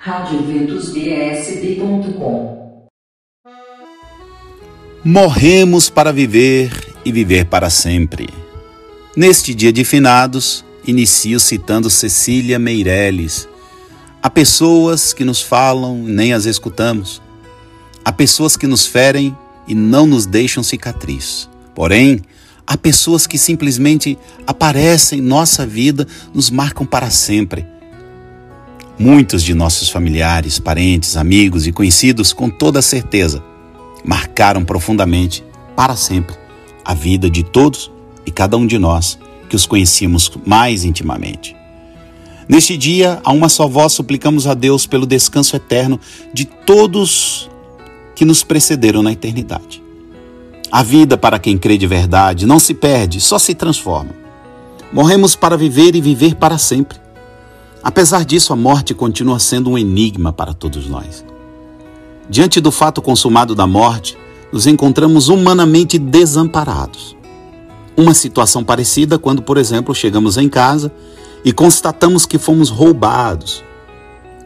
radioventusbsb.com Morremos para viver e viver para sempre. Neste dia de finados, inicio citando Cecília Meirelles. Há pessoas que nos falam e nem as escutamos. Há pessoas que nos ferem e não nos deixam cicatriz. Porém, há pessoas que simplesmente aparecem em nossa vida, nos marcam para sempre Muitos de nossos familiares, parentes, amigos e conhecidos, com toda certeza, marcaram profundamente, para sempre, a vida de todos e cada um de nós que os conhecíamos mais intimamente. Neste dia, a uma só voz suplicamos a Deus pelo descanso eterno de todos que nos precederam na eternidade. A vida, para quem crê de verdade, não se perde, só se transforma. Morremos para viver e viver para sempre. Apesar disso, a morte continua sendo um enigma para todos nós. Diante do fato consumado da morte, nos encontramos humanamente desamparados. Uma situação parecida quando, por exemplo, chegamos em casa e constatamos que fomos roubados.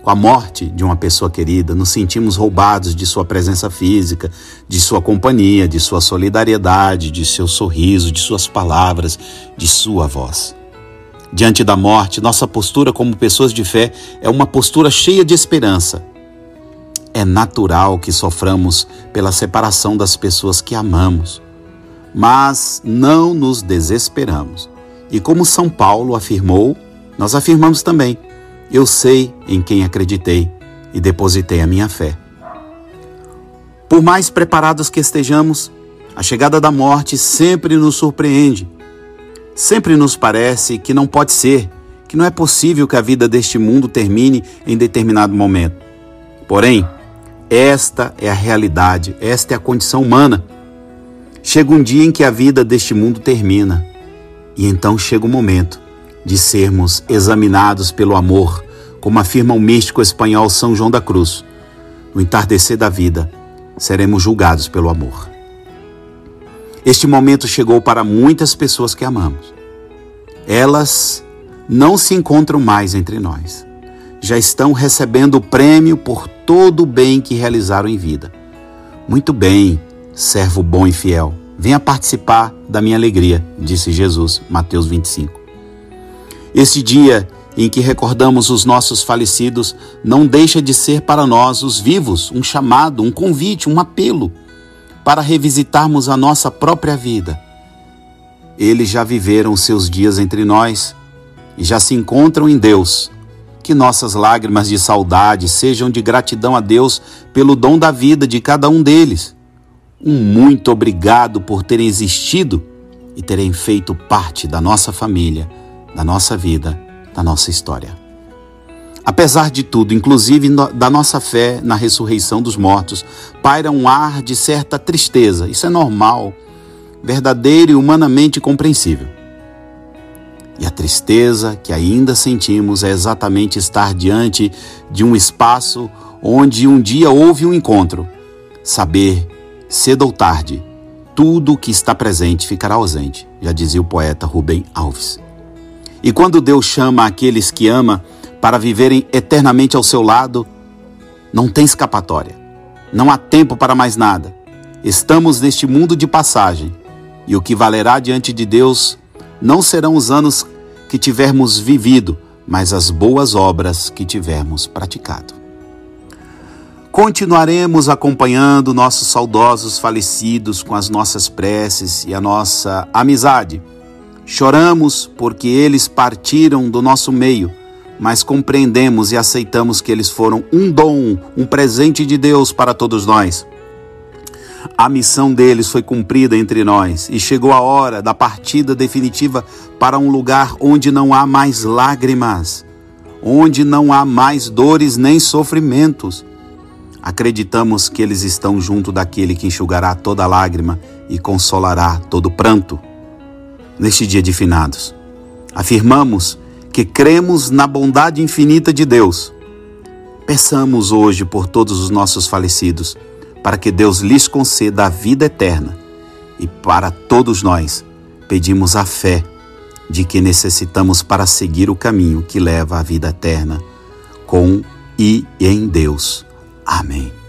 Com a morte de uma pessoa querida, nos sentimos roubados de sua presença física, de sua companhia, de sua solidariedade, de seu sorriso, de suas palavras, de sua voz. Diante da morte, nossa postura como pessoas de fé é uma postura cheia de esperança. É natural que soframos pela separação das pessoas que amamos, mas não nos desesperamos. E como São Paulo afirmou, nós afirmamos também: eu sei em quem acreditei e depositei a minha fé. Por mais preparados que estejamos, a chegada da morte sempre nos surpreende Sempre nos parece que não pode ser, que não é possível que a vida deste mundo termine em determinado momento. Porém, esta é a realidade, esta é a condição humana. Chega um dia em que a vida deste mundo termina, e então chega o momento de sermos examinados pelo amor, como afirma o místico espanhol São João da Cruz. No entardecer da vida, seremos julgados pelo amor. Este momento chegou para muitas pessoas que amamos. Elas não se encontram mais entre nós. Já estão recebendo o prêmio por todo o bem que realizaram em vida. Muito bem, servo bom e fiel. Venha participar da minha alegria, disse Jesus, Mateus 25. Este dia em que recordamos os nossos falecidos não deixa de ser para nós, os vivos, um chamado, um convite, um apelo para revisitarmos a nossa própria vida. Eles já viveram seus dias entre nós e já se encontram em Deus. Que nossas lágrimas de saudade sejam de gratidão a Deus pelo dom da vida de cada um deles. Um muito obrigado por terem existido e terem feito parte da nossa família, da nossa vida, da nossa história. Apesar de tudo, inclusive da nossa fé na ressurreição dos mortos, paira um ar de certa tristeza. Isso é normal, verdadeiro e humanamente compreensível. E a tristeza que ainda sentimos é exatamente estar diante de um espaço onde um dia houve um encontro. Saber, cedo ou tarde, tudo que está presente ficará ausente, já dizia o poeta Rubem Alves. E quando Deus chama aqueles que ama, para viverem eternamente ao seu lado, não tem escapatória. Não há tempo para mais nada. Estamos neste mundo de passagem e o que valerá diante de Deus não serão os anos que tivermos vivido, mas as boas obras que tivermos praticado. Continuaremos acompanhando nossos saudosos falecidos com as nossas preces e a nossa amizade. Choramos porque eles partiram do nosso meio mas compreendemos e aceitamos que eles foram um dom, um presente de Deus para todos nós. A missão deles foi cumprida entre nós e chegou a hora da partida definitiva para um lugar onde não há mais lágrimas, onde não há mais dores nem sofrimentos. Acreditamos que eles estão junto daquele que enxugará toda lágrima e consolará todo pranto. Neste dia de finados, afirmamos que cremos na bondade infinita de Deus. Peçamos hoje por todos os nossos falecidos, para que Deus lhes conceda a vida eterna. E para todos nós, pedimos a fé de que necessitamos para seguir o caminho que leva à vida eterna, com e em Deus. Amém.